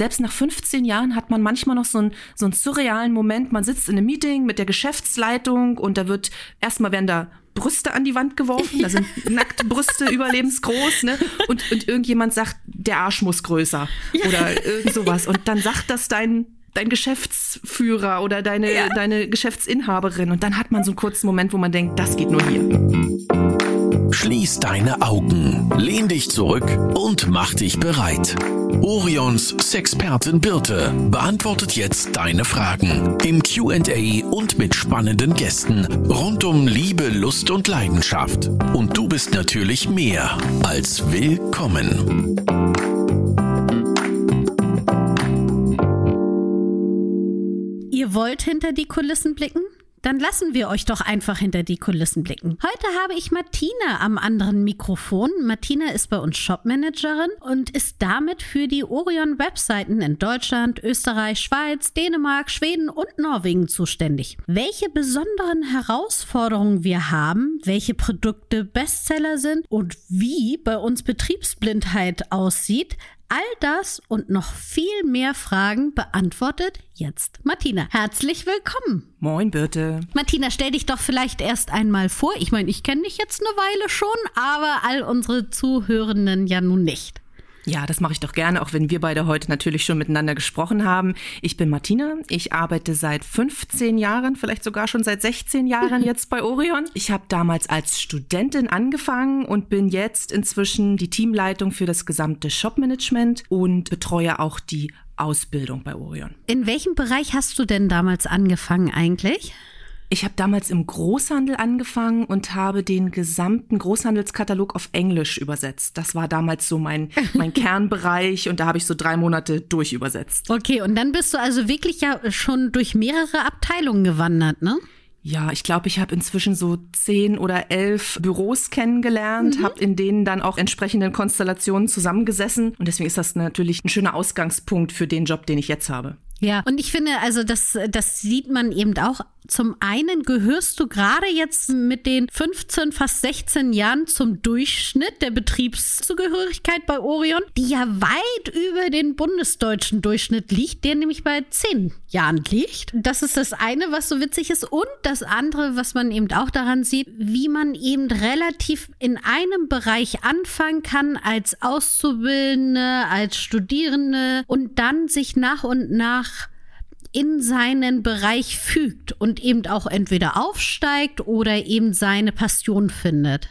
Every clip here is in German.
selbst nach 15 Jahren hat man manchmal noch so einen, so einen surrealen Moment. Man sitzt in einem Meeting mit der Geschäftsleitung und da wird erstmal werden da Brüste an die Wand geworfen. Da sind nackte Brüste überlebensgroß, ne? Und, und irgendjemand sagt, der Arsch muss größer oder irgend sowas. Und dann sagt das dein, dein Geschäftsführer oder deine, ja. deine Geschäftsinhaberin. Und dann hat man so einen kurzen Moment, wo man denkt, das geht nur hier. Schließ deine Augen, lehn dich zurück und mach dich bereit. Orions Sexpertin Birte beantwortet jetzt deine Fragen im QA und mit spannenden Gästen rund um Liebe, Lust und Leidenschaft. Und du bist natürlich mehr als willkommen. Ihr wollt hinter die Kulissen blicken? Dann lassen wir euch doch einfach hinter die Kulissen blicken. Heute habe ich Martina am anderen Mikrofon. Martina ist bei uns Shopmanagerin und ist damit für die Orion-Webseiten in Deutschland, Österreich, Schweiz, Dänemark, Schweden und Norwegen zuständig. Welche besonderen Herausforderungen wir haben, welche Produkte Bestseller sind und wie bei uns Betriebsblindheit aussieht, All das und noch viel mehr Fragen beantwortet jetzt Martina. Herzlich willkommen. Moin, Birte. Martina, stell dich doch vielleicht erst einmal vor. Ich meine, ich kenne dich jetzt eine Weile schon, aber all unsere Zuhörenden ja nun nicht. Ja, das mache ich doch gerne, auch wenn wir beide heute natürlich schon miteinander gesprochen haben. Ich bin Martina. Ich arbeite seit 15 Jahren, vielleicht sogar schon seit 16 Jahren jetzt bei Orion. Ich habe damals als Studentin angefangen und bin jetzt inzwischen die Teamleitung für das gesamte Shopmanagement und betreue auch die Ausbildung bei Orion. In welchem Bereich hast du denn damals angefangen eigentlich? Ich habe damals im Großhandel angefangen und habe den gesamten Großhandelskatalog auf Englisch übersetzt. Das war damals so mein, mein Kernbereich und da habe ich so drei Monate durchübersetzt. Okay, und dann bist du also wirklich ja schon durch mehrere Abteilungen gewandert, ne? Ja, ich glaube, ich habe inzwischen so zehn oder elf Büros kennengelernt, mhm. habe in denen dann auch entsprechenden Konstellationen zusammengesessen. Und deswegen ist das natürlich ein schöner Ausgangspunkt für den Job, den ich jetzt habe. Ja, und ich finde, also das, das sieht man eben auch zum einen gehörst du gerade jetzt mit den 15, fast 16 Jahren zum Durchschnitt der Betriebszugehörigkeit bei Orion, die ja weit über den bundesdeutschen Durchschnitt liegt, der nämlich bei 10 Jahren liegt. Das ist das eine, was so witzig ist. Und das andere, was man eben auch daran sieht, wie man eben relativ in einem Bereich anfangen kann als Auszubildende, als Studierende und dann sich nach und nach in seinen Bereich fügt und eben auch entweder aufsteigt oder eben seine Passion findet.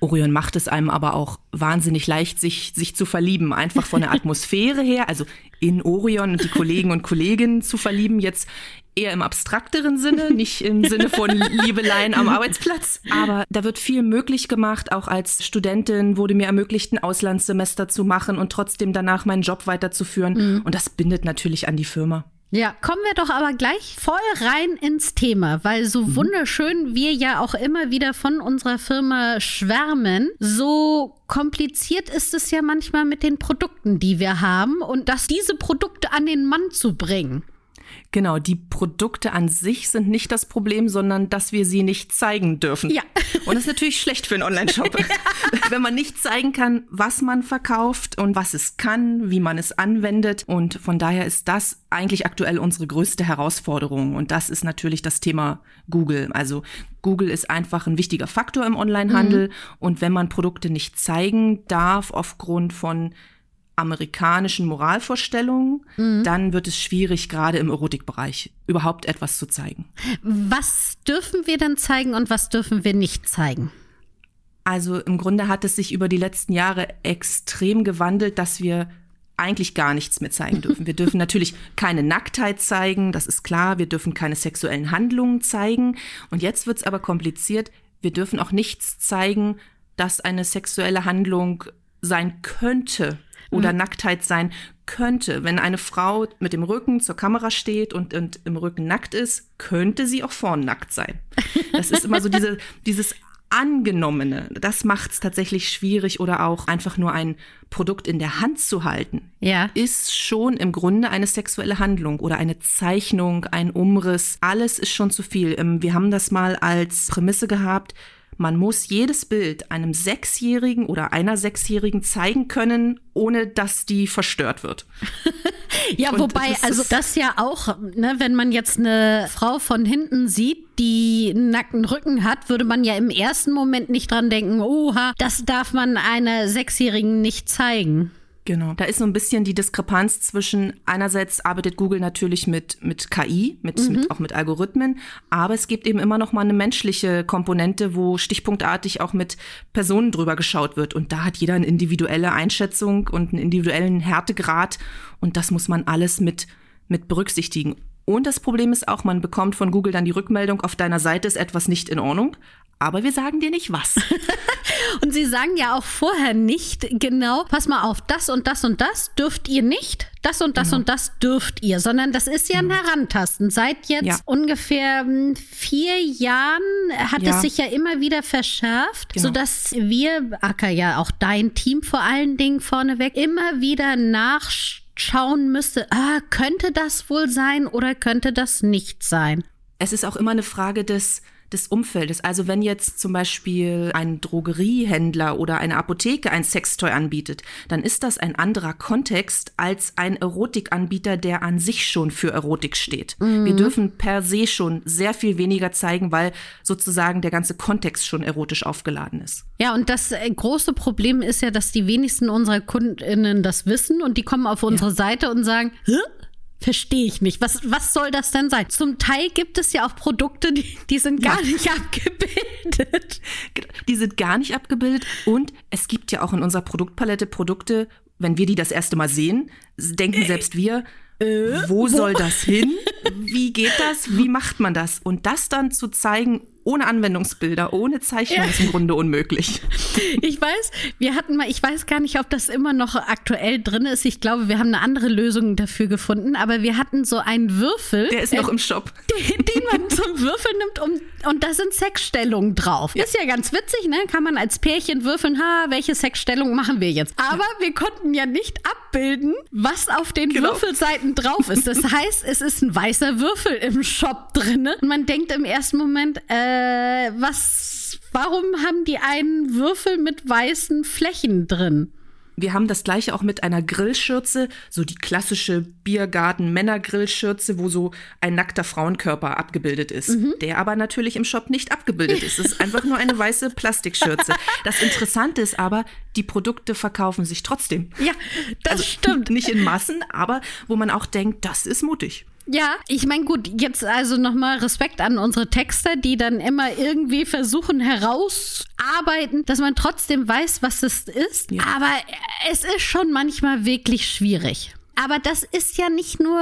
Orion macht es einem aber auch wahnsinnig leicht, sich, sich zu verlieben, einfach von der Atmosphäre her, also in Orion und die Kollegen und Kolleginnen zu verlieben, jetzt eher im abstrakteren Sinne, nicht im Sinne von Liebeleien am Arbeitsplatz. Aber da wird viel möglich gemacht. Auch als Studentin wurde mir ermöglicht, ein Auslandssemester zu machen und trotzdem danach meinen Job weiterzuführen. Mhm. Und das bindet natürlich an die Firma. Ja, kommen wir doch aber gleich voll rein ins Thema, weil so mhm. wunderschön wir ja auch immer wieder von unserer Firma schwärmen, so kompliziert ist es ja manchmal mit den Produkten, die wir haben und dass diese Produkte an den Mann zu bringen. Genau, die Produkte an sich sind nicht das Problem, sondern dass wir sie nicht zeigen dürfen. Ja. Und das ist natürlich schlecht für einen Online-Shop. Wenn man nicht zeigen kann, was man verkauft und was es kann, wie man es anwendet. Und von daher ist das eigentlich aktuell unsere größte Herausforderung. Und das ist natürlich das Thema Google. Also Google ist einfach ein wichtiger Faktor im Online-Handel. Mhm. Und wenn man Produkte nicht zeigen darf aufgrund von amerikanischen Moralvorstellungen, mhm. dann wird es schwierig, gerade im Erotikbereich überhaupt etwas zu zeigen. Was dürfen wir denn zeigen und was dürfen wir nicht zeigen? Also im Grunde hat es sich über die letzten Jahre extrem gewandelt, dass wir eigentlich gar nichts mehr zeigen dürfen. Wir dürfen natürlich keine Nacktheit zeigen, das ist klar. Wir dürfen keine sexuellen Handlungen zeigen. Und jetzt wird es aber kompliziert. Wir dürfen auch nichts zeigen, dass eine sexuelle Handlung sein könnte oder mhm. Nacktheit sein könnte. Wenn eine Frau mit dem Rücken zur Kamera steht und, und im Rücken nackt ist, könnte sie auch vorn nackt sein. Das ist immer so diese, dieses Angenommene. Das macht es tatsächlich schwierig oder auch einfach nur ein Produkt in der Hand zu halten. Ja. Ist schon im Grunde eine sexuelle Handlung oder eine Zeichnung, ein Umriss. Alles ist schon zu viel. Ähm, wir haben das mal als Prämisse gehabt man muss jedes Bild einem Sechsjährigen oder einer Sechsjährigen zeigen können, ohne dass die verstört wird. Ja, Und wobei, das also das ja auch, ne, wenn man jetzt eine Frau von hinten sieht, die einen nackten Rücken hat, würde man ja im ersten Moment nicht dran denken, oha, das darf man einer Sechsjährigen nicht zeigen. Genau. Da ist so ein bisschen die Diskrepanz zwischen, einerseits arbeitet Google natürlich mit, mit KI, mit, mit, auch mit Algorithmen, aber es gibt eben immer noch mal eine menschliche Komponente, wo stichpunktartig auch mit Personen drüber geschaut wird. Und da hat jeder eine individuelle Einschätzung und einen individuellen Härtegrad. Und das muss man alles mit, mit berücksichtigen. Und das Problem ist auch, man bekommt von Google dann die Rückmeldung, auf deiner Seite ist etwas nicht in Ordnung. Aber wir sagen dir nicht was. Und sie sagen ja auch vorher nicht genau, pass mal auf, das und das und das dürft ihr nicht, das und das und das dürft ihr, sondern das ist ja ein Herantasten. Seit jetzt Ja. ungefähr hm, vier Jahren hat Ja. es sich ja immer wieder verschärft, Genau. sodass wir, Acker, ja auch dein Team vor allen Dingen vorneweg, immer wieder nachschauen müsste, ah, könnte das wohl sein oder könnte das nicht sein? Es ist auch immer eine Frage des, des Umfeldes. Also wenn jetzt zum Beispiel ein Drogeriehändler oder eine Apotheke ein Sextoy anbietet, dann ist das ein anderer Kontext als ein Erotikanbieter, der an sich schon für Erotik steht. Wir dürfen per se schon sehr viel weniger zeigen, weil sozusagen der ganze Kontext schon erotisch aufgeladen ist. Ja, und das äh, große Problem ist ja, dass die wenigsten unserer KundInnen das wissen und die kommen auf unsere Seite und sagen, Hä? Verstehe ich nicht. Was, was soll das denn sein? Zum Teil gibt es ja auch Produkte, die, die sind gar Ja. nicht abgebildet. Die sind gar nicht abgebildet und es gibt ja auch in unserer Produktpalette Produkte, wenn wir die das erste Mal sehen, denken selbst wir, wo soll das hin? Wie geht das? Wie macht man das? Und das dann zu zeigen ohne Anwendungsbilder, ohne Zeichnung ist im Grunde unmöglich. Ich weiß, wir hatten mal, ich weiß gar nicht, ob das immer noch aktuell drin ist. Ich glaube, wir haben eine andere Lösung dafür gefunden, aber wir hatten so einen Würfel. Der ist noch im Shop. den, den man zum Würfeln nimmt um, und da sind Sexstellungen drauf. Ist ja ganz witzig, ne? Kann man als Pärchen würfeln, ha, welche Sexstellung machen wir jetzt? Aber wir konnten ja nicht abbilden, was auf den Genau. Würfelseiten drauf ist. Das heißt, es ist ein weißer Würfel im Shop drinne. Und man denkt im ersten Moment, äh, was, warum haben die einen Würfel mit weißen Flächen drin? Wir haben das gleiche auch mit einer Grillschürze, so die klassische Biergarten-Männer-Grillschürze, wo so ein nackter Frauenkörper abgebildet ist, der aber natürlich im Shop nicht abgebildet ist. Es ist einfach nur eine weiße Plastikschürze. Das Interessante ist aber, die Produkte verkaufen sich trotzdem. Ja, das Also stimmt. Nicht in Massen, aber wo man auch denkt, das ist mutig. Ja, ich meine, gut, jetzt also nochmal Respekt an unsere Texter, die dann immer irgendwie versuchen herausarbeiten, dass man trotzdem weiß, was es ist. Ja. Aber es ist schon manchmal wirklich schwierig. Aber das ist ja nicht nur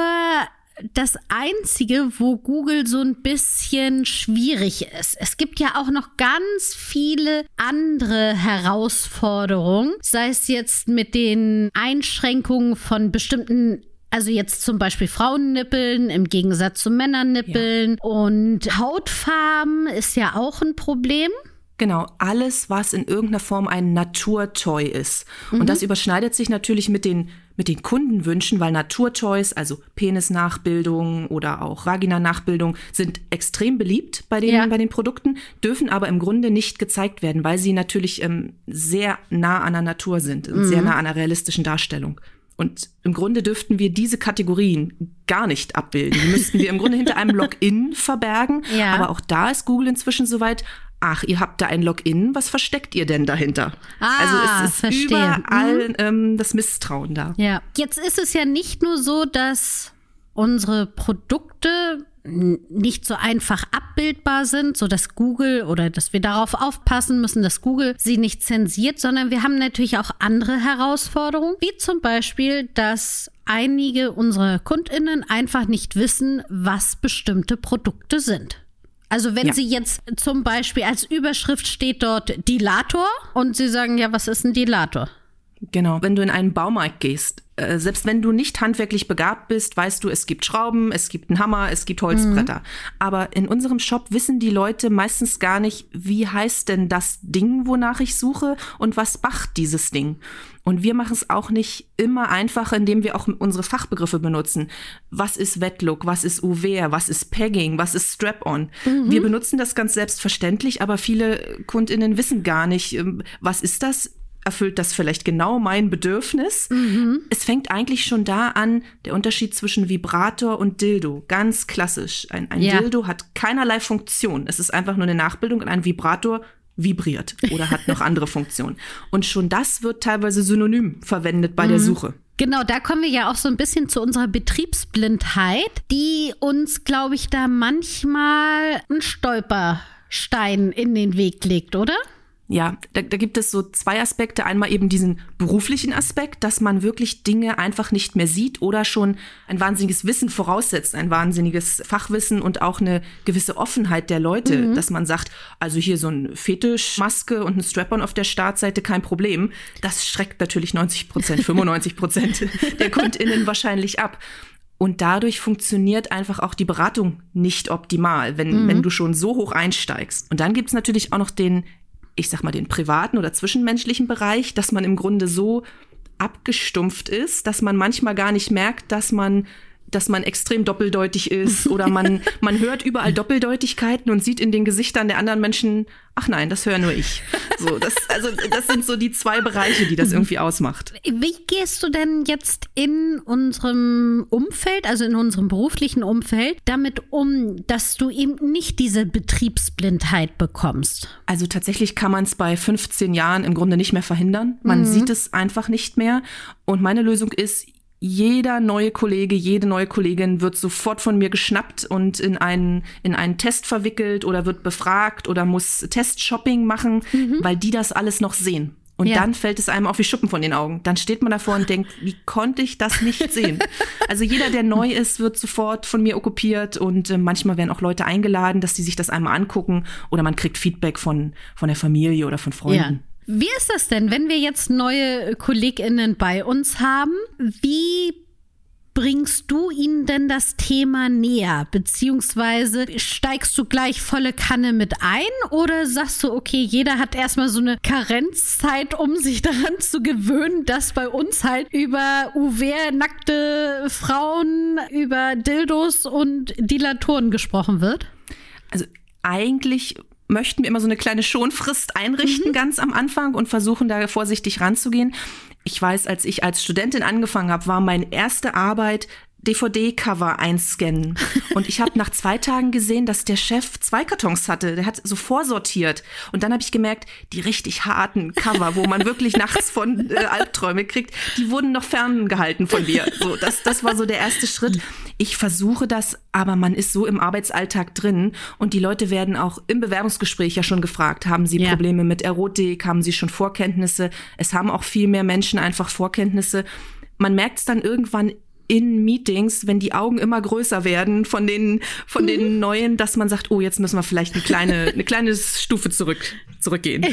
das Einzige, wo Google so ein bisschen schwierig ist. Es gibt ja auch noch ganz viele andere Herausforderungen, sei es jetzt mit den Einschränkungen von bestimmten also jetzt zum Beispiel Frauennippeln im Gegensatz zu Männernippeln und Hautfarben ist ja auch ein Problem. Genau, alles, was in irgendeiner Form ein Naturtoy ist. Und das überschneidet sich natürlich mit den, mit den Kundenwünschen, weil Naturtoys, also Penisnachbildung oder auch Vaginanachbildung, sind extrem beliebt bei den, Ja. bei den Produkten, dürfen aber im Grunde nicht gezeigt werden, weil sie natürlich ähm, sehr nah an der Natur sind und sehr nah an einer realistischen Darstellung. Und im Grunde dürften wir diese Kategorien gar nicht abbilden. Die müssten wir im Grunde hinter einem Login verbergen. Ja. Aber auch da ist Google inzwischen soweit, ach, ihr habt da ein Login, was versteckt ihr denn dahinter? Ah, also es ist verstehe. überall ähm, das Misstrauen da. Ja. Jetzt ist es ja nicht nur so, dass unsere Produkte nicht so einfach abbildbar sind, so dass Google oder dass wir darauf aufpassen müssen, dass Google sie nicht zensiert, sondern wir haben natürlich auch andere Herausforderungen, wie zum Beispiel, dass einige unserer KundInnen einfach nicht wissen, was bestimmte Produkte sind. Also wenn Ja. sie jetzt zum Beispiel als Überschrift steht dort Dilator und sie sagen, ja, was ist ein Dilator? Genau. Wenn du in einen Baumarkt gehst, äh, selbst wenn du nicht handwerklich begabt bist, weißt du, es gibt Schrauben, es gibt einen Hammer, es gibt Holzbretter. Aber in unserem Shop wissen die Leute meistens gar nicht, wie heißt denn das Ding, wonach ich suche und was macht dieses Ding. Und wir machen es auch nicht immer einfacher, indem wir auch unsere Fachbegriffe benutzen. Was ist Wetlook? Was ist Uwear? Was ist Pegging? Was ist Strap-on? Wir benutzen das ganz selbstverständlich, aber viele KundInnen wissen gar nicht, ähm, was ist das? Erfüllt das vielleicht genau mein Bedürfnis. Mhm. Es fängt eigentlich schon da an, der Unterschied zwischen Vibrator und Dildo. Ganz klassisch. Ein, ein ja. Dildo hat keinerlei Funktion. Es ist einfach nur eine Nachbildung und ein Vibrator vibriert oder hat noch andere Funktionen. Und schon das wird teilweise synonym verwendet bei mhm. der Suche. Genau, da kommen wir ja auch so ein bisschen zu unserer Betriebsblindheit, die uns, glaube ich, da manchmal einen Stolperstein in den Weg legt, oder? Ja, da, da gibt es so zwei Aspekte. Einmal eben diesen beruflichen Aspekt, dass man wirklich Dinge einfach nicht mehr sieht oder schon ein wahnsinniges Wissen voraussetzt, ein wahnsinniges Fachwissen und auch eine gewisse Offenheit der Leute, mhm. dass man sagt, also hier so ein Fetischmaske und ein Strap-on auf der Startseite, kein Problem. Das schreckt natürlich 90 Prozent, 95 Prozent der KundInnen wahrscheinlich ab. Und dadurch funktioniert einfach auch die Beratung nicht optimal, wenn, mhm. wenn du schon so hoch einsteigst. Und dann gibt's natürlich auch noch den ich sag mal, den privaten oder zwischenmenschlichen Bereich, dass man im Grunde so abgestumpft ist, dass man manchmal gar nicht merkt, dass man dass man extrem doppeldeutig ist oder man, man hört überall Doppeldeutigkeiten und sieht in den Gesichtern der anderen Menschen, ach nein, das höre nur ich. So, das, also, das sind so die zwei Bereiche, die das irgendwie ausmacht. Wie gehst du denn jetzt in unserem Umfeld, also in unserem beruflichen Umfeld, damit um, dass du eben nicht diese Betriebsblindheit bekommst? Also tatsächlich kann man es bei 15 Jahren im Grunde nicht mehr verhindern. Man mhm. sieht es einfach nicht mehr. Und meine Lösung ist, jeder neue Kollege, jede neue Kollegin wird sofort von mir geschnappt und in einen, in einen Test verwickelt oder wird befragt oder muss Testshopping machen, mhm. weil die das alles noch sehen. Und ja. dann fällt es einem auf wie Schuppen von den Augen. Dann steht man davor und denkt, wie konnte ich das nicht sehen? Also jeder, der neu ist, wird sofort von mir okkupiert und äh, manchmal werden auch Leute eingeladen, dass die sich das einmal angucken oder man kriegt Feedback von, von der Familie oder von Freunden. Ja. Wie ist das denn, wenn wir jetzt neue KollegInnen bei uns haben? Wie bringst du ihnen denn das Thema näher? Beziehungsweise steigst du gleich volle Kanne mit ein oder sagst du, okay, jeder hat erstmal so eine Karenzzeit, um sich daran zu gewöhnen, dass bei uns halt über UW, nackte Frauen, über Dildos und Dilatoren gesprochen wird? Also eigentlich möchten wir immer so eine kleine Schonfrist einrichten, mhm. ganz am Anfang und versuchen da vorsichtig ranzugehen. Ich weiß, als ich als Studentin angefangen habe, war meine erste Arbeit DVD-Cover einscannen. Und ich habe nach zwei Tagen gesehen, dass der Chef zwei Kartons hatte. Der hat so vorsortiert. Und dann habe ich gemerkt, die richtig harten Cover, wo man wirklich nachts von äh, Albträume kriegt, die wurden noch ferngehalten von mir. So, das, das war so der erste Schritt. Ich versuche das, aber man ist so im Arbeitsalltag drin und die Leute werden auch im Bewerbungsgespräch ja schon gefragt, haben sie ja. Probleme mit Erotik, haben sie schon Vorkenntnisse? Es haben auch viel mehr Menschen einfach Vorkenntnisse man merkt es dann irgendwann in Meetings, wenn die Augen immer größer werden von den, von mhm. den neuen, dass man sagt, oh, jetzt müssen wir vielleicht eine kleine, eine kleine Stufe zurück, zurückgehen.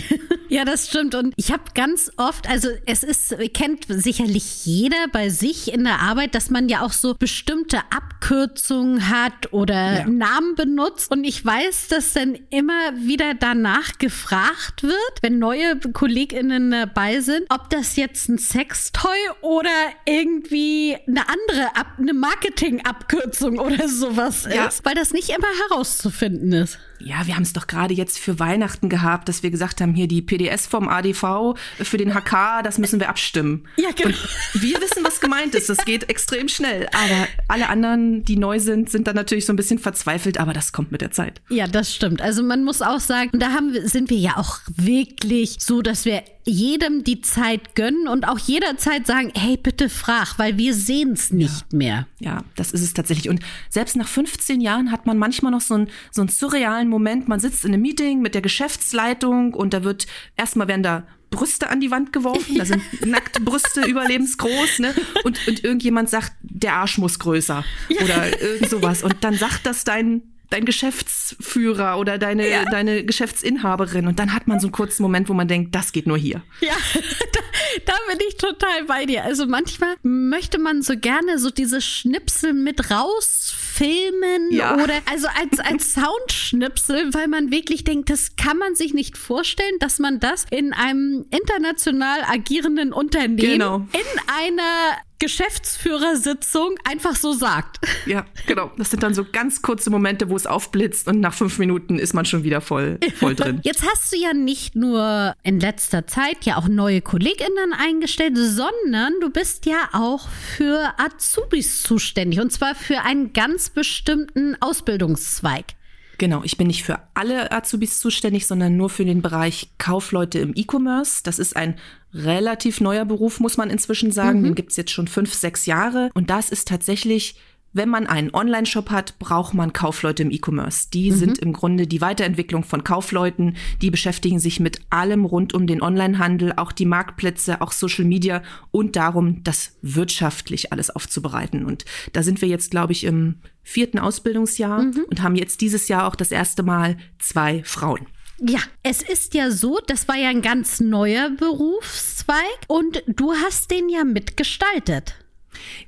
Ja, das stimmt. Und ich habe ganz oft, also es ist, kennt sicherlich jeder bei sich in der Arbeit, dass man ja auch so bestimmte Abkürzungen hat oder ja. Namen benutzt. Und ich weiß, dass dann immer wieder danach gefragt wird, wenn neue KollegInnen dabei sind, ob das jetzt ein Sextoy oder irgendwie eine andere andere, Ab eine Marketing-Abkürzung oder sowas ja. ist, weil das nicht immer herauszufinden ist. Ja, wir haben es doch gerade jetzt für Weihnachten gehabt, dass wir gesagt haben, hier die PDS vom ADV für den HK, das müssen wir abstimmen. Ja, genau. Und wir wissen, was gemeint ist. Das geht extrem schnell. Aber alle anderen, die neu sind, sind dann natürlich so ein bisschen verzweifelt, aber das kommt mit der Zeit. Ja, das stimmt. Also man muss auch sagen, da haben, sind wir ja auch wirklich so, dass wir jedem die Zeit gönnen und auch jederzeit sagen, hey, bitte frag, weil wir sehen es nicht ja. mehr. Ja, das ist es tatsächlich. Und selbst nach 15 Jahren hat man manchmal noch so einen, so einen surrealen Moment, man sitzt in einem Meeting mit der Geschäftsleitung und da wird erstmal werden da Brüste an die Wand geworfen, da sind nackte Brüste überlebensgroß, ne? Und, und irgendjemand sagt, der Arsch muss größer oder irgend sowas. Und dann sagt das dein dein Geschäftsführer oder deine, ja. deine Geschäftsinhaberin. Und dann hat man so einen kurzen Moment, wo man denkt, das geht nur hier. Ja, da, da bin ich total bei dir. Also manchmal möchte man so gerne so diese Schnipsel mit rausfilmen ja. oder also als, als Soundschnipsel, weil man wirklich denkt, das kann man sich nicht vorstellen, dass man das in einem international agierenden Unternehmen genau. in einer Geschäftsführersitzung einfach so sagt. Ja, genau. Das sind dann so ganz kurze Momente, wo es aufblitzt und nach fünf Minuten ist man schon wieder voll, voll drin. Jetzt hast du ja nicht nur in letzter Zeit ja auch neue KollegInnen eingestellt, sondern du bist ja auch für Azubis zuständig und zwar für einen ganz bestimmten Ausbildungszweig. Genau, ich bin nicht für alle Azubis zuständig, sondern nur für den Bereich Kaufleute im E-Commerce. Das ist ein relativ neuer Beruf, muss man inzwischen sagen. Mhm. Den gibt's jetzt schon fünf, sechs Jahre. Und das ist tatsächlich wenn man einen Online-Shop hat, braucht man Kaufleute im E-Commerce. Die mhm. sind im Grunde die Weiterentwicklung von Kaufleuten. Die beschäftigen sich mit allem rund um den Online-Handel, auch die Marktplätze, auch Social Media und darum, das wirtschaftlich alles aufzubereiten. Und da sind wir jetzt, glaube ich, im vierten Ausbildungsjahr mhm. und haben jetzt dieses Jahr auch das erste Mal zwei Frauen. Ja, es ist ja so, das war ja ein ganz neuer Berufszweig und du hast den ja mitgestaltet.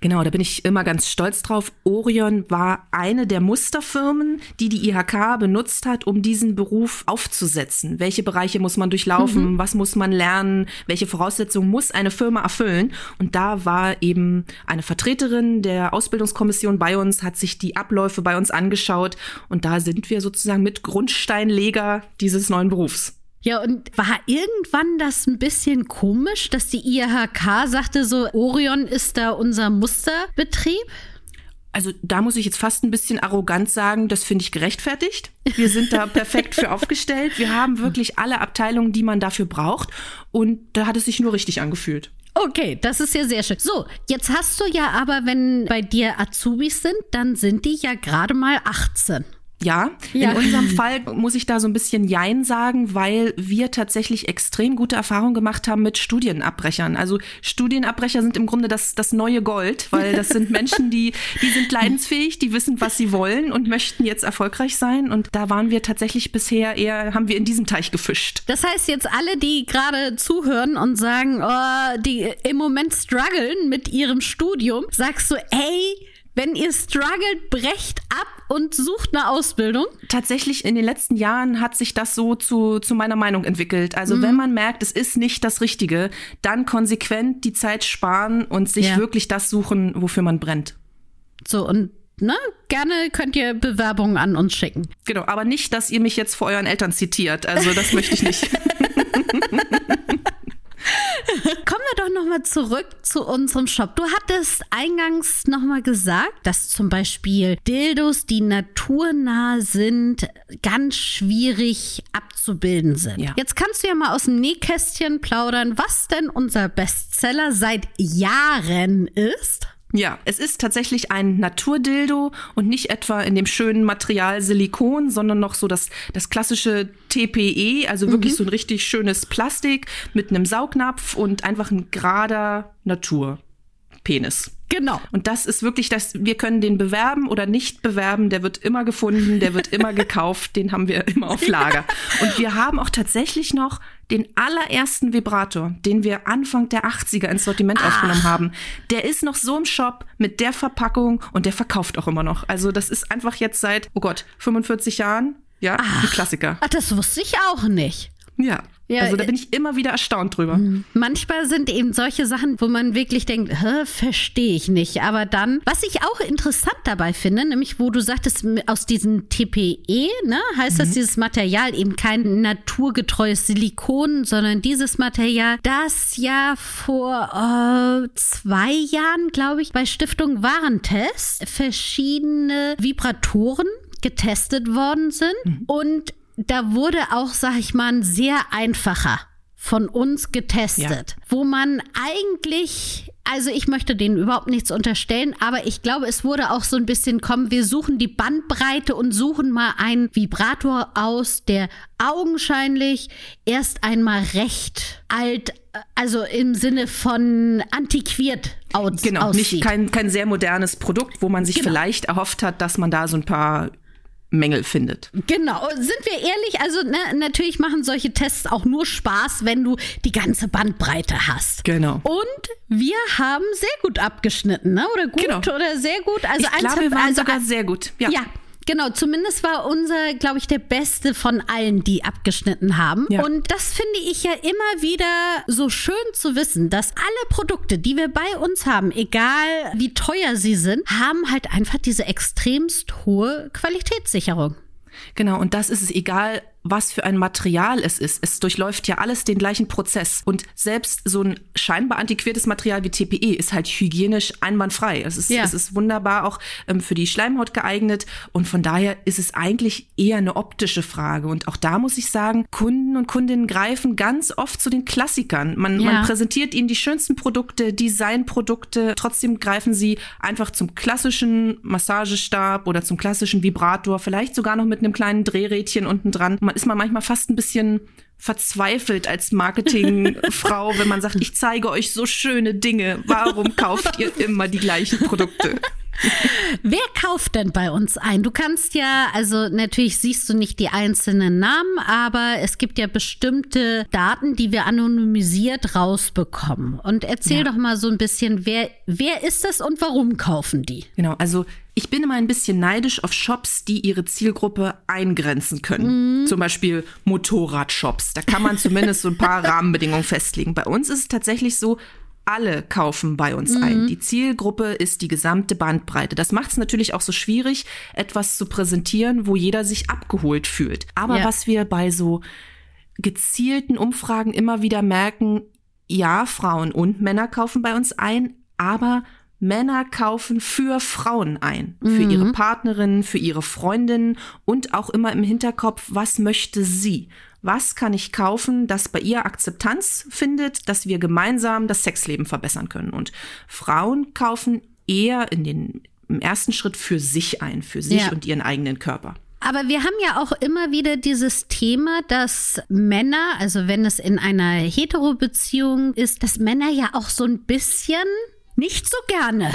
Genau, da bin ich immer ganz stolz drauf. Orion war eine der Musterfirmen, die die IHK benutzt hat, um diesen Beruf aufzusetzen. Welche Bereiche muss man durchlaufen? Mhm. Was muss man lernen? Welche Voraussetzungen muss eine Firma erfüllen? Und da war eben eine Vertreterin der Ausbildungskommission bei uns, hat sich die Abläufe bei uns angeschaut und da sind wir sozusagen mit Grundsteinleger dieses neuen Berufs. Ja, und war irgendwann das ein bisschen komisch, dass die IHK sagte, so Orion ist da unser Musterbetrieb? Also da muss ich jetzt fast ein bisschen arrogant sagen, das finde ich gerechtfertigt. Wir sind da perfekt für aufgestellt. Wir haben wirklich alle Abteilungen, die man dafür braucht. Und da hat es sich nur richtig angefühlt. Okay, das ist ja sehr schön. So, jetzt hast du ja aber, wenn bei dir Azubis sind, dann sind die ja gerade mal 18. Ja, ja, in unserem Fall muss ich da so ein bisschen Jein sagen, weil wir tatsächlich extrem gute Erfahrungen gemacht haben mit Studienabbrechern. Also Studienabbrecher sind im Grunde das, das neue Gold, weil das sind Menschen, die, die sind leidensfähig, die wissen, was sie wollen und möchten jetzt erfolgreich sein. Und da waren wir tatsächlich bisher eher, haben wir in diesem Teich gefischt. Das heißt jetzt alle, die gerade zuhören und sagen, oh, die im Moment strugglen mit ihrem Studium, sagst du, ey, wenn ihr struggelt, brecht ab und sucht eine Ausbildung? Tatsächlich in den letzten Jahren hat sich das so zu, zu meiner Meinung entwickelt. Also mhm. wenn man merkt, es ist nicht das Richtige, dann konsequent die Zeit sparen und sich ja. wirklich das suchen, wofür man brennt. So, und ne, gerne könnt ihr Bewerbungen an uns schicken. Genau, aber nicht, dass ihr mich jetzt vor euren Eltern zitiert. Also das möchte ich nicht. Kommen wir doch nochmal zurück zu unserem Shop. Du hattest eingangs nochmal gesagt, dass zum Beispiel Dildos, die naturnah sind, ganz schwierig abzubilden sind. Ja. Jetzt kannst du ja mal aus dem Nähkästchen plaudern, was denn unser Bestseller seit Jahren ist. Ja, es ist tatsächlich ein Naturdildo und nicht etwa in dem schönen Material Silikon, sondern noch so das, das klassische TPE, also wirklich mhm. so ein richtig schönes Plastik mit einem Saugnapf und einfach ein gerader Naturpenis. Genau. Und das ist wirklich das, wir können den bewerben oder nicht bewerben, der wird immer gefunden, der wird immer gekauft, den haben wir immer auf Lager. Und wir haben auch tatsächlich noch den allerersten Vibrator, den wir Anfang der 80er ins Sortiment Ach. aufgenommen haben. Der ist noch so im Shop mit der Verpackung und der verkauft auch immer noch. Also das ist einfach jetzt seit, oh Gott, 45 Jahren, ja, Ach. ein Klassiker. Ach, das wusste ich auch nicht. Ja. Ja, also da bin ich immer wieder erstaunt drüber. Mhm. Manchmal sind eben solche Sachen, wo man wirklich denkt, verstehe ich nicht. Aber dann, was ich auch interessant dabei finde, nämlich wo du sagtest, aus diesem TPE, ne, heißt mhm. das dieses Material eben kein naturgetreues Silikon, sondern dieses Material, das ja vor äh, zwei Jahren, glaube ich, bei Stiftung Warentest verschiedene Vibratoren getestet worden sind mhm. und da wurde auch, sag ich mal, ein sehr einfacher von uns getestet, ja. wo man eigentlich, also ich möchte denen überhaupt nichts unterstellen, aber ich glaube, es wurde auch so ein bisschen, komm, wir suchen die Bandbreite und suchen mal einen Vibrator aus, der augenscheinlich erst einmal recht alt, also im Sinne von antiquiert aus, genau, aussieht. Nicht kein, kein sehr modernes Produkt, wo man sich genau. vielleicht erhofft hat, dass man da so ein paar Mängel findet. Genau, sind wir ehrlich, also ne, natürlich machen solche Tests auch nur Spaß, wenn du die ganze Bandbreite hast. Genau. Und wir haben sehr gut abgeschnitten, ne? Oder gut genau. oder sehr gut. Also ich glaube, wir waren also, sogar sehr gut. Ja. ja. Genau, zumindest war unser, glaube ich, der beste von allen, die abgeschnitten haben. Ja. Und das finde ich ja immer wieder so schön zu wissen, dass alle Produkte, die wir bei uns haben, egal wie teuer sie sind, haben halt einfach diese extremst hohe Qualitätssicherung. Genau, und das ist es egal, was für ein Material es ist. Es durchläuft ja alles den gleichen Prozess. Und selbst so ein scheinbar antiquiertes Material wie TPE ist halt hygienisch einwandfrei. Es ist, Ja. es ist wunderbar auch ähm, für die Schleimhaut geeignet. Und von daher ist es eigentlich eher eine optische Frage. Und auch da muss ich sagen, Kunden und Kundinnen greifen ganz oft zu den Klassikern. Man, Ja. man präsentiert ihnen die schönsten Produkte, Designprodukte. Trotzdem greifen sie einfach zum klassischen Massagestab oder zum klassischen Vibrator, vielleicht sogar noch mit einem kleinen Drehrädchen unten dran. Man ist man manchmal fast ein bisschen verzweifelt als Marketingfrau, wenn man sagt, ich zeige euch so schöne Dinge. Warum kauft ihr immer die gleichen Produkte? Wer kauft denn bei uns ein? Du kannst ja, also natürlich siehst du nicht die einzelnen Namen, aber es gibt ja bestimmte Daten, die wir anonymisiert rausbekommen. Und erzähl Ja. doch mal so ein bisschen, wer, wer ist das und warum kaufen die? Genau, also ich bin immer ein bisschen neidisch auf Shops, die ihre Zielgruppe eingrenzen können. Zum Beispiel Motorradshops. Da kann man zumindest so ein paar Rahmenbedingungen festlegen. Bei uns ist es tatsächlich so, alle kaufen bei uns ein. Die Zielgruppe ist die gesamte Bandbreite. Das macht es natürlich auch so schwierig, etwas zu präsentieren, wo jeder sich abgeholt fühlt. Aber Ja. was wir bei so gezielten Umfragen immer wieder merken, ja, Frauen und Männer kaufen bei uns ein, aber Männer kaufen für Frauen ein, für ihre Partnerinnen, für ihre Freundinnen und auch immer im Hinterkopf, was möchte sie? Was kann ich kaufen, das bei ihr Akzeptanz findet, dass wir gemeinsam das Sexleben verbessern können? Und Frauen kaufen eher in den, im ersten Schritt für sich ein, für sich Ja. und ihren eigenen Körper. Aber wir haben ja auch immer wieder dieses Thema, dass Männer, also wenn es in einer Hetero-Beziehung ist, dass Männer ja auch so ein bisschen nicht so gerne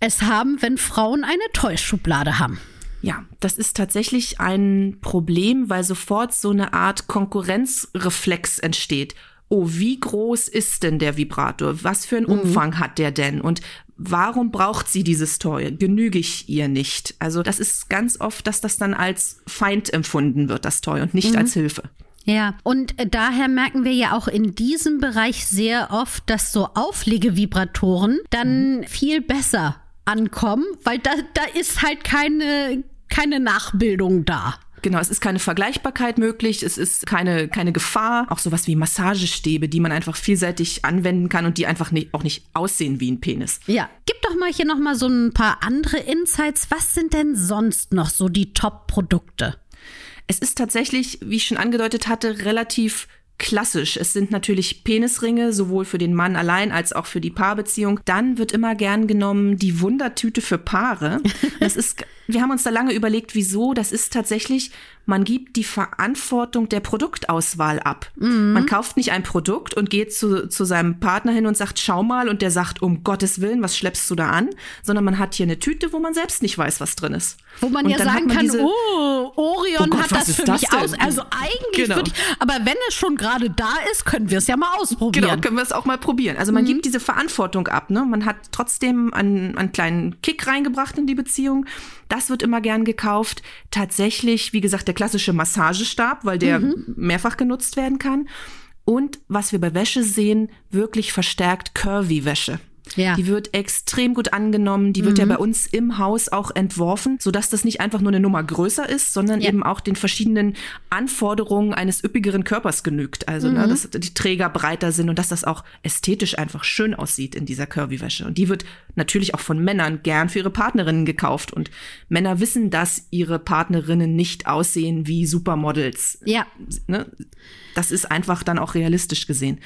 es haben, wenn Frauen eine Toy-Schublade haben. Ja, das ist tatsächlich ein Problem, weil sofort so eine Art Konkurrenzreflex entsteht. Oh, wie groß ist denn der Vibrator? Was für einen Umfang hat der denn? Und warum braucht sie dieses Toy? Genüge ich ihr nicht? Also das ist ganz oft, dass das dann als Feind empfunden wird, das Toy, und nicht als Hilfe. Ja, und äh, daher merken wir ja auch in diesem Bereich sehr oft, dass so Auflegevibratoren dann viel besser ankommen, weil da, da ist halt keine, keine Nachbildung da. Genau, es ist keine Vergleichbarkeit möglich, es ist keine, keine Gefahr. Auch sowas wie Massagestäbe, die man einfach vielseitig anwenden kann und die einfach nicht, auch nicht aussehen wie ein Penis. Ja, gib doch mal hier noch mal so ein paar andere Insights. Was sind denn sonst noch so die Top-Produkte? Es ist tatsächlich, wie ich schon angedeutet hatte, relativ klassisch. Es sind natürlich Penisringe, sowohl für den Mann allein als auch für die Paarbeziehung. Dann wird immer gern genommen die Wundertüte für Paare. Das ist, wir haben uns da lange überlegt, wieso. Das ist tatsächlich, man gibt die Verantwortung der Produktauswahl ab. Man kauft nicht ein Produkt und geht zu, zu seinem Partner hin und sagt, schau mal, und der sagt, um Gottes Willen, was schleppst du da an? Sondern man hat hier eine Tüte, wo man selbst nicht weiß, was drin ist. Wo man Und ja sagen man kann, diese- oh, Orion Oh Gott, hat das für das mich denn? aus. Also eigentlich Genau. würde ich, aber wenn es schon gerade da ist, können wir es ja mal ausprobieren. Genau, können wir es auch mal probieren. Also man gibt diese Verantwortung ab. Ne? Man hat trotzdem einen, einen kleinen Kick reingebracht in die Beziehung. Das wird immer gern gekauft. Tatsächlich, wie gesagt, der klassische Massagestab, weil der mehrfach genutzt werden kann. Und was wir bei Wäsche sehen, wirklich verstärkt Curvy-Wäsche. Ja. Die wird extrem gut angenommen. Die wird ja bei uns im Haus auch entworfen, sodass das nicht einfach nur eine Nummer größer ist, sondern Ja. eben auch den verschiedenen Anforderungen eines üppigeren Körpers genügt. Also, ne, dass die Träger breiter sind und dass das auch ästhetisch einfach schön aussieht in dieser Curvy-Wäsche. Und die wird natürlich auch von Männern gern für ihre Partnerinnen gekauft. Und Männer wissen, dass ihre Partnerinnen nicht aussehen wie Supermodels. Ja. Ne? Das ist einfach dann auch realistisch gesehen.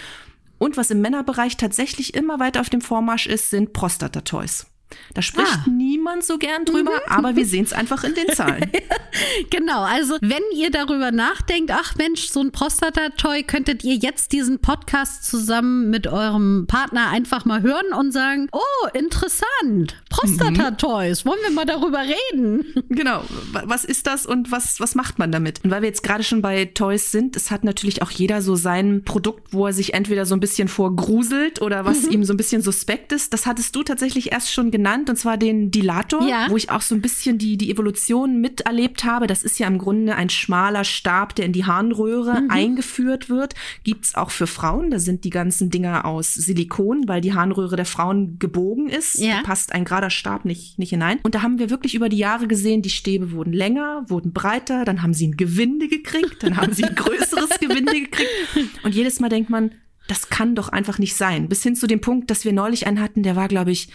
Und was im Männerbereich tatsächlich immer weiter auf dem Vormarsch ist, sind Prostata-Toys. Da spricht Ah. niemand so gern drüber, aber wir sehen es einfach in den Zahlen. Genau, also wenn ihr darüber nachdenkt, ach Mensch, so ein Prostata-Toy, könntet ihr jetzt diesen Podcast zusammen mit eurem Partner einfach mal hören und sagen, oh, interessant, Prostata-Toys, wollen wir mal darüber reden? genau. Wa- Was ist das und was, was macht man damit? Und weil wir jetzt gerade schon bei Toys sind, es hat natürlich auch jeder so sein Produkt, wo er sich entweder so ein bisschen vorgruselt oder was ihm so ein bisschen suspekt ist. Das hattest du tatsächlich erst schon genannt. Genannt, und zwar den Dilator, Ja. wo ich auch so ein bisschen die, die Evolution miterlebt habe. Das ist ja im Grunde ein schmaler Stab, der in die Harnröhre Mhm. eingeführt wird. Gibt's auch für Frauen. Da sind die ganzen Dinger aus Silikon, weil die Harnröhre der Frauen gebogen ist. Ja. Da passt ein gerader Stab nicht, nicht hinein. Und da haben wir wirklich über die Jahre gesehen, die Stäbe wurden länger, wurden breiter, dann haben sie ein Gewinde gekriegt, dann haben sie ein größeres Gewinde gekriegt. Und jedes Mal denkt man, das kann doch einfach nicht sein. Bis hin zu dem Punkt, dass wir neulich einen hatten, der war, glaube ich,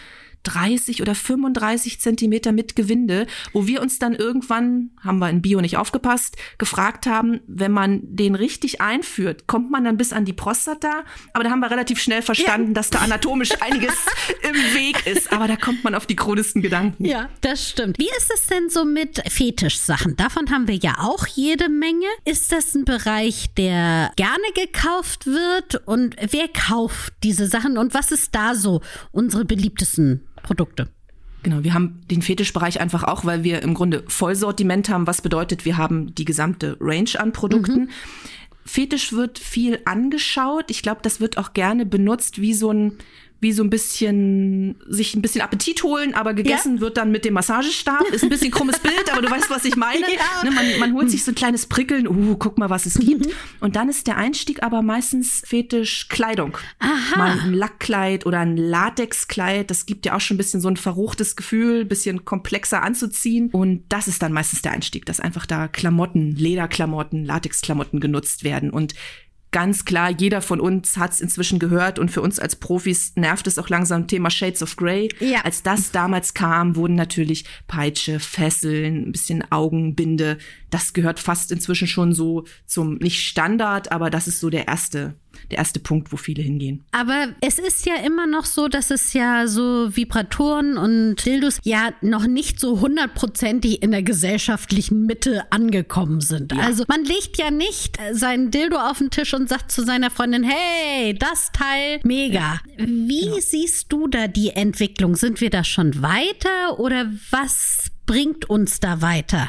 30 oder 35 Zentimeter mit Gewinde, wo wir uns dann irgendwann, haben wir in Bio nicht aufgepasst, gefragt haben, wenn man den richtig einführt, kommt man dann bis an die Prostata? Aber da haben wir relativ schnell verstanden, dass da anatomisch einiges im Weg ist. Aber da kommt man auf die kronischsten Gedanken. Ja, das stimmt. Wie ist es denn so mit Fetischsachen? Davon haben wir ja auch jede Menge. Ist das ein Bereich, der gerne gekauft wird? Und wer kauft diese Sachen? Und was ist da so unsere beliebtesten Produkte? Genau, wir haben den Fetischbereich einfach auch, weil wir im Grunde Vollsortiment haben, was bedeutet, wir haben die gesamte Range an Produkten. Fetisch wird viel angeschaut. Ich glaube, das wird auch gerne benutzt wie so ein wie so ein bisschen sich ein bisschen Appetit holen, aber gegessen wird dann mit dem Massagestab. Ist ein bisschen krummes Bild, aber du weißt, was ich meine. Ja. Ne, man, man holt sich so ein kleines Prickeln, uh, guck mal, was es gibt. Und dann ist der Einstieg aber meistens Fetisch Kleidung. Aha. Mal ein Lackkleid oder ein Latexkleid. Das gibt ja auch schon ein bisschen so ein verruchtes Gefühl, bisschen komplexer anzuziehen. Und das ist dann meistens der Einstieg, dass einfach da Klamotten, Lederklamotten, Latexklamotten genutzt werden. Und ganz klar, jeder von uns hat es inzwischen gehört und für uns als Profis nervt es auch langsam Thema Shades of Grey. Ja. Als das damals kam, wurden natürlich Peitsche, Fesseln, ein bisschen Augenbinde. Das gehört fast inzwischen schon so zum nicht Standard, aber das ist so der erste, der erste Punkt, wo viele hingehen. Aber es ist ja immer noch so, dass es ja so Vibratoren und Dildos ja noch nicht so hundertprozentig in der gesellschaftlichen Mitte angekommen sind. Also man legt ja nicht äh, seinen Dildo auf den Tisch und sagt zu seiner Freundin, hey, das Teil, mega. Wie siehst du da die Entwicklung? Sind wir da schon weiter oder was bringt uns da weiter?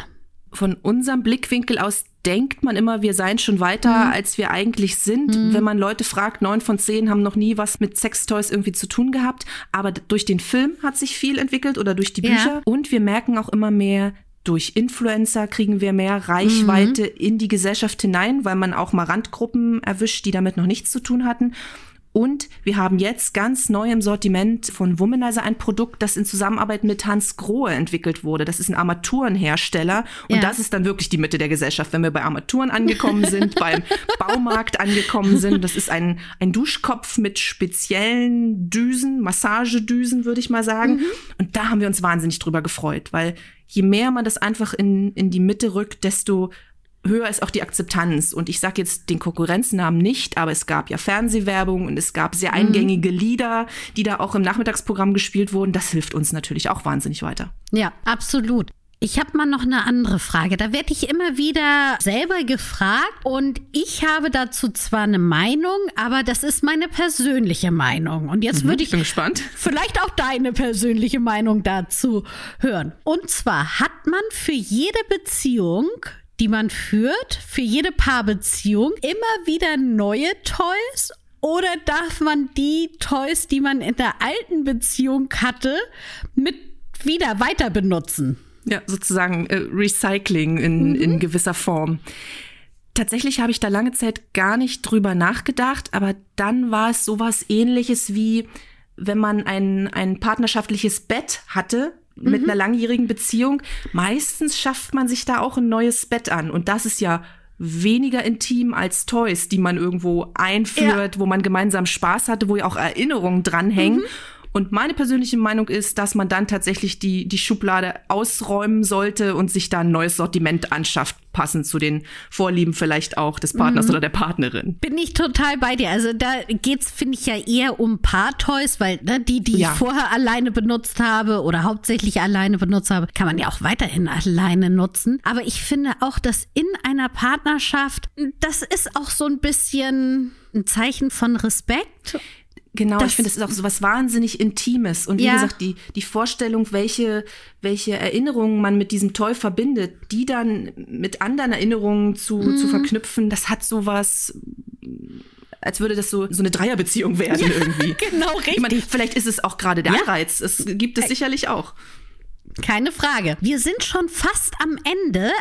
Von unserem Blickwinkel aus denkt man immer, wir seien schon weiter, als wir eigentlich sind. Wenn man Leute fragt, neun von zehn haben noch nie was mit Sextoys irgendwie zu tun gehabt. Aber durch den Film hat sich viel entwickelt oder durch die Ja. Bücher. Und wir merken auch immer mehr, durch Influencer kriegen wir mehr Reichweite in die Gesellschaft hinein, weil man auch mal Randgruppen erwischt, die damit noch nichts zu tun hatten. Und wir haben jetzt ganz neu im Sortiment von Womanizer ein Produkt, das in Zusammenarbeit mit Hans Grohe entwickelt wurde. Das ist ein Armaturenhersteller. Und Ja. das ist dann wirklich die Mitte der Gesellschaft, wenn wir bei Armaturen angekommen sind, beim Baumarkt angekommen sind. Das ist ein, ein Duschkopf mit speziellen Düsen, Massagedüsen, würde ich mal sagen. Und da haben wir uns wahnsinnig drüber gefreut, weil je mehr man das einfach in, in die Mitte rückt, desto höher ist auch die Akzeptanz. Und ich sage jetzt den Konkurrenznamen nicht, aber es gab ja Fernsehwerbung und es gab sehr eingängige Lieder, die da auch im Nachmittagsprogramm gespielt wurden. Das hilft uns natürlich auch wahnsinnig weiter. Ja, absolut. Ich habe mal noch eine andere Frage. Da werde ich immer wieder selber gefragt und ich habe dazu zwar eine Meinung, aber das ist meine persönliche Meinung. Und jetzt würde ich bin gespannt. vielleicht auch deine persönliche Meinung dazu hören. Und zwar hat man für jede Beziehung, die man führt, für jede Paarbeziehung immer wieder neue Toys oder darf man die Toys, die man in der alten Beziehung hatte, mit wieder weiter benutzen? Ja, sozusagen äh, Recycling in, in gewisser Form. Tatsächlich habe ich da lange Zeit gar nicht drüber nachgedacht, aber dann war es sowas ähnliches wie, wenn man ein, ein partnerschaftliches Bett hatte mit einer langjährigen Beziehung. Meistens schafft man sich da auch ein neues Bett an. Und das ist ja weniger intim als Toys, die man irgendwo einführt, wo man gemeinsam Spaß hatte, wo ja auch Erinnerungen dranhängen. Und meine persönliche Meinung ist, dass man dann tatsächlich die, die Schublade ausräumen sollte und sich da ein neues Sortiment anschafft, passend zu den Vorlieben vielleicht auch des Partners oder der Partnerin. Bin ich total bei dir. Also da geht's, finde ich, ja eher um Paar-Toys, weil ne, die, die Ja. ich vorher alleine benutzt habe oder hauptsächlich alleine benutzt habe, kann man ja auch weiterhin alleine nutzen. Aber ich finde auch, dass in einer Partnerschaft, das ist auch so ein bisschen ein Zeichen von Respekt. Genau, Das- ich finde, das ist auch so was wahnsinnig Intimes. Und wie Ja. gesagt, die, die Vorstellung, welche, welche Erinnerungen man mit diesem Toy verbindet, die dann mit anderen Erinnerungen zu, Mhm. zu verknüpfen, das hat sowas als würde das so, so eine Dreierbeziehung werden Ja, irgendwie. genau, richtig. Ich meine, vielleicht ist es auch gerade der Ja. Anreiz. Es gibt es sicherlich auch. Keine Frage. Wir sind schon fast am Ende,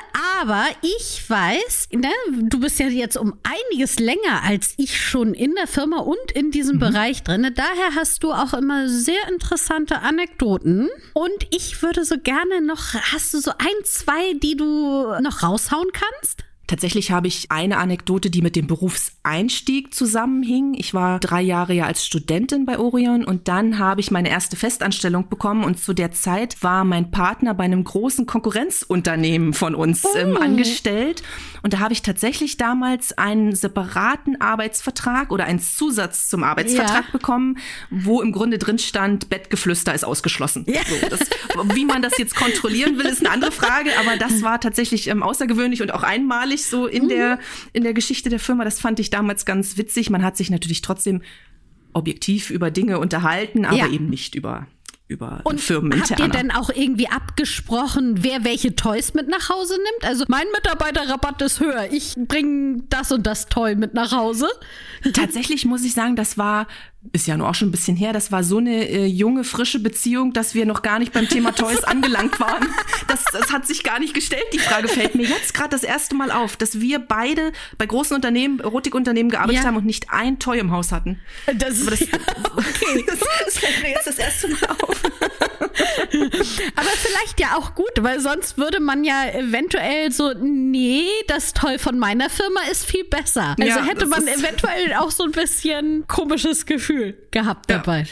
aber ich weiß, ne, du bist ja jetzt um einiges länger als ich schon in der Firma und in diesem Bereich drin. Daher hast du auch immer sehr interessante Anekdoten. Und ich würde so gerne noch, hast du so ein, zwei, die du noch raushauen kannst? Tatsächlich habe ich eine Anekdote, die mit dem Berufseinstieg zusammenhing. Ich war drei Jahre ja als Studentin bei Orion und dann habe ich meine erste Festanstellung bekommen und zu der Zeit war mein Partner bei einem großen Konkurrenzunternehmen von uns ähm, angestellt und da habe ich tatsächlich damals einen separaten Arbeitsvertrag oder einen Zusatz zum Arbeitsvertrag Ja. bekommen, wo im Grunde drin stand, Bettgeflüster ist ausgeschlossen. Ja. So, das, wie man das jetzt kontrollieren will, ist eine andere Frage, aber das war tatsächlich ähm, außergewöhnlich und auch einmalig so in der in der Geschichte der Firma. Das fand ich damals ganz witzig. Man hat sich natürlich trotzdem objektiv über Dinge unterhalten, aber Ja. eben nicht über über Und Firmen habt ihr denn auch irgendwie abgesprochen, wer welche Toys mit nach Hause nimmt? Also mein Mitarbeiterrabatt ist höher. Ich bringe das und das Toy mit nach Hause. Tatsächlich muss ich sagen, das war, ist ja nur auch schon ein bisschen her, das war so eine äh, junge, frische Beziehung, dass wir noch gar nicht beim Thema Toys angelangt waren. Das, das hat sich gar nicht gestellt. Die Frage fällt mir jetzt gerade das erste Mal auf, dass wir beide bei großen Unternehmen, Erotikunternehmen gearbeitet Ja. haben und nicht ein Toy im Haus hatten. Das ist das, okay. das, das fällt mir jetzt das erste Mal auf. Aber vielleicht ja auch gut, weil sonst würde man ja eventuell so, nee, das Toy von meiner Firma ist viel besser. Also Ja, hätte man eventuell auch so ein bisschen komisches Gefühl gehabt Ja. dabei.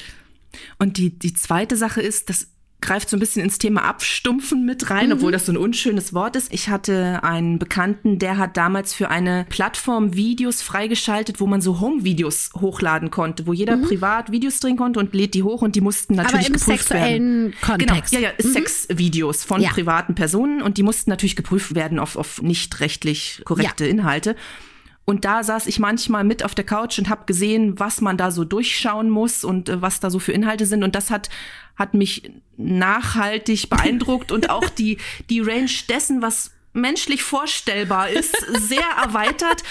Und die, die zweite Sache ist, das greift so ein bisschen ins Thema Abstumpfen mit rein, obwohl das so ein unschönes Wort ist. Ich hatte einen Bekannten, der hat damals für eine Plattform Videos freigeschaltet, wo man so Home-Videos hochladen konnte, wo jeder privat Videos drehen konnte und lädt die hoch und die mussten natürlich im geprüft sexuellen werden. Kontext. Genau, ja, ja, Sexvideos von Ja. privaten Personen und die mussten natürlich geprüft werden auf, auf nicht rechtlich korrekte Inhalte. Und da saß ich manchmal mit auf der Couch und habe gesehen, was man da so durchschauen muss und äh, was da so für Inhalte sind. Und das hat, hat mich nachhaltig beeindruckt und auch die, die Range dessen, was menschlich vorstellbar ist, sehr erweitert.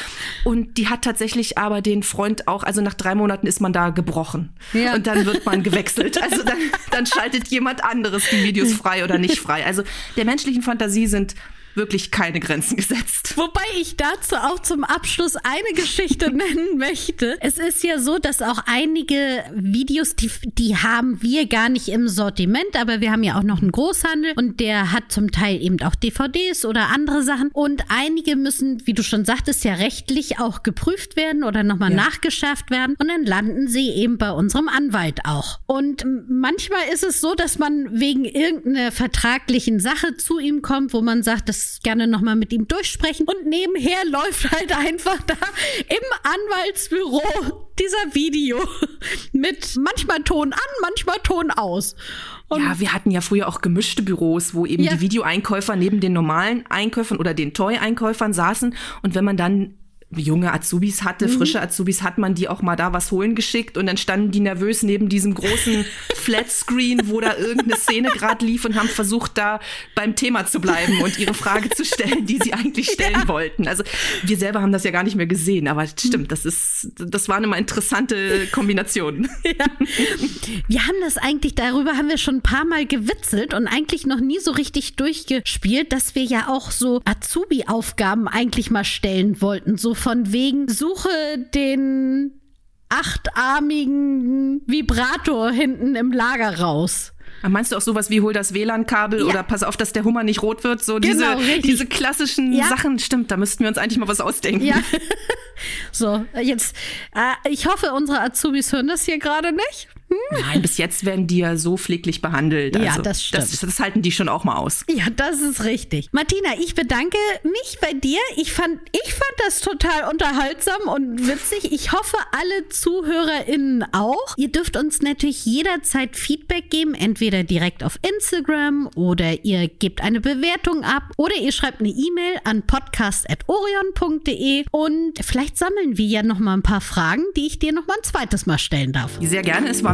Und die hat tatsächlich aber den Freund auch, also nach drei Monaten ist man da gebrochen. Ja. Und dann wird man gewechselt. Also dann, dann schaltet jemand anderes die Videos frei oder nicht frei. Also der menschlichen Fantasie sind wirklich keine Grenzen gesetzt. Wobei ich dazu auch zum Abschluss eine Geschichte nennen möchte. Es ist ja so, dass auch einige Videos, die, die haben wir gar nicht im Sortiment, aber wir haben ja auch noch einen Großhandel und der hat zum Teil eben auch DVDs oder andere Sachen. Und einige müssen, wie du schon sagtest, ja rechtlich auch geprüft werden oder nochmal Ja. nachgeschärft werden. Und dann landen sie eben bei unserem Anwalt auch. Und manchmal ist es so, dass man wegen irgendeiner vertraglichen Sache zu ihm kommt, wo man sagt, das gerne nochmal mit ihm durchsprechen. Und nebenher läuft halt einfach da im Anwaltsbüro dieser Video mit manchmal Ton an, manchmal Ton aus. Und Ja, wir hatten ja früher auch gemischte Büros, wo eben Ja. die Videoeinkäufer neben den normalen Einkäufern oder den Toy-Einkäufern saßen. Und wenn man dann junge Azubis hatte, frische Azubis, hat man die auch mal da was holen geschickt und dann standen die nervös neben diesem großen Flatscreen, wo da irgendeine Szene gerade lief und haben versucht, da beim Thema zu bleiben und ihre Frage zu stellen, die sie eigentlich stellen wollten. Also wir selber haben das ja gar nicht mehr gesehen, aber stimmt, das ist, das waren immer interessante Kombinationen. Wir haben das eigentlich, darüber haben wir schon ein paar Mal gewitzelt und eigentlich noch nie so richtig durchgespielt, dass wir ja auch so Azubi-Aufgaben eigentlich mal stellen wollten. So von wegen, suche den achtarmigen Vibrator hinten im Lager raus. Meinst du auch sowas wie hol das WLAN-Kabel Ja. oder pass auf, dass der Hummer nicht rot wird? So Genau, diese, richtig. diese klassischen Ja. Sachen, stimmt, da müssten wir uns eigentlich mal was ausdenken. Ja. so, jetzt, äh, ich hoffe, unsere Azubis hören das hier gerade nicht. Nein, bis jetzt werden die ja so pfleglich behandelt. Ja, Also, das stimmt. Das, das halten die schon auch mal aus. Ja, das ist richtig. Martina, ich bedanke mich bei dir. Ich fand, ich fand das total unterhaltsam und witzig. Ich hoffe, alle ZuhörerInnen auch. Ihr dürft uns natürlich jederzeit Feedback geben, entweder direkt auf Instagram oder ihr gebt eine Bewertung ab oder ihr schreibt eine E-Mail an podcast.orion.de und vielleicht sammeln wir ja noch mal ein paar Fragen, die ich dir noch mal ein zweites Mal stellen darf. Sehr gerne, es war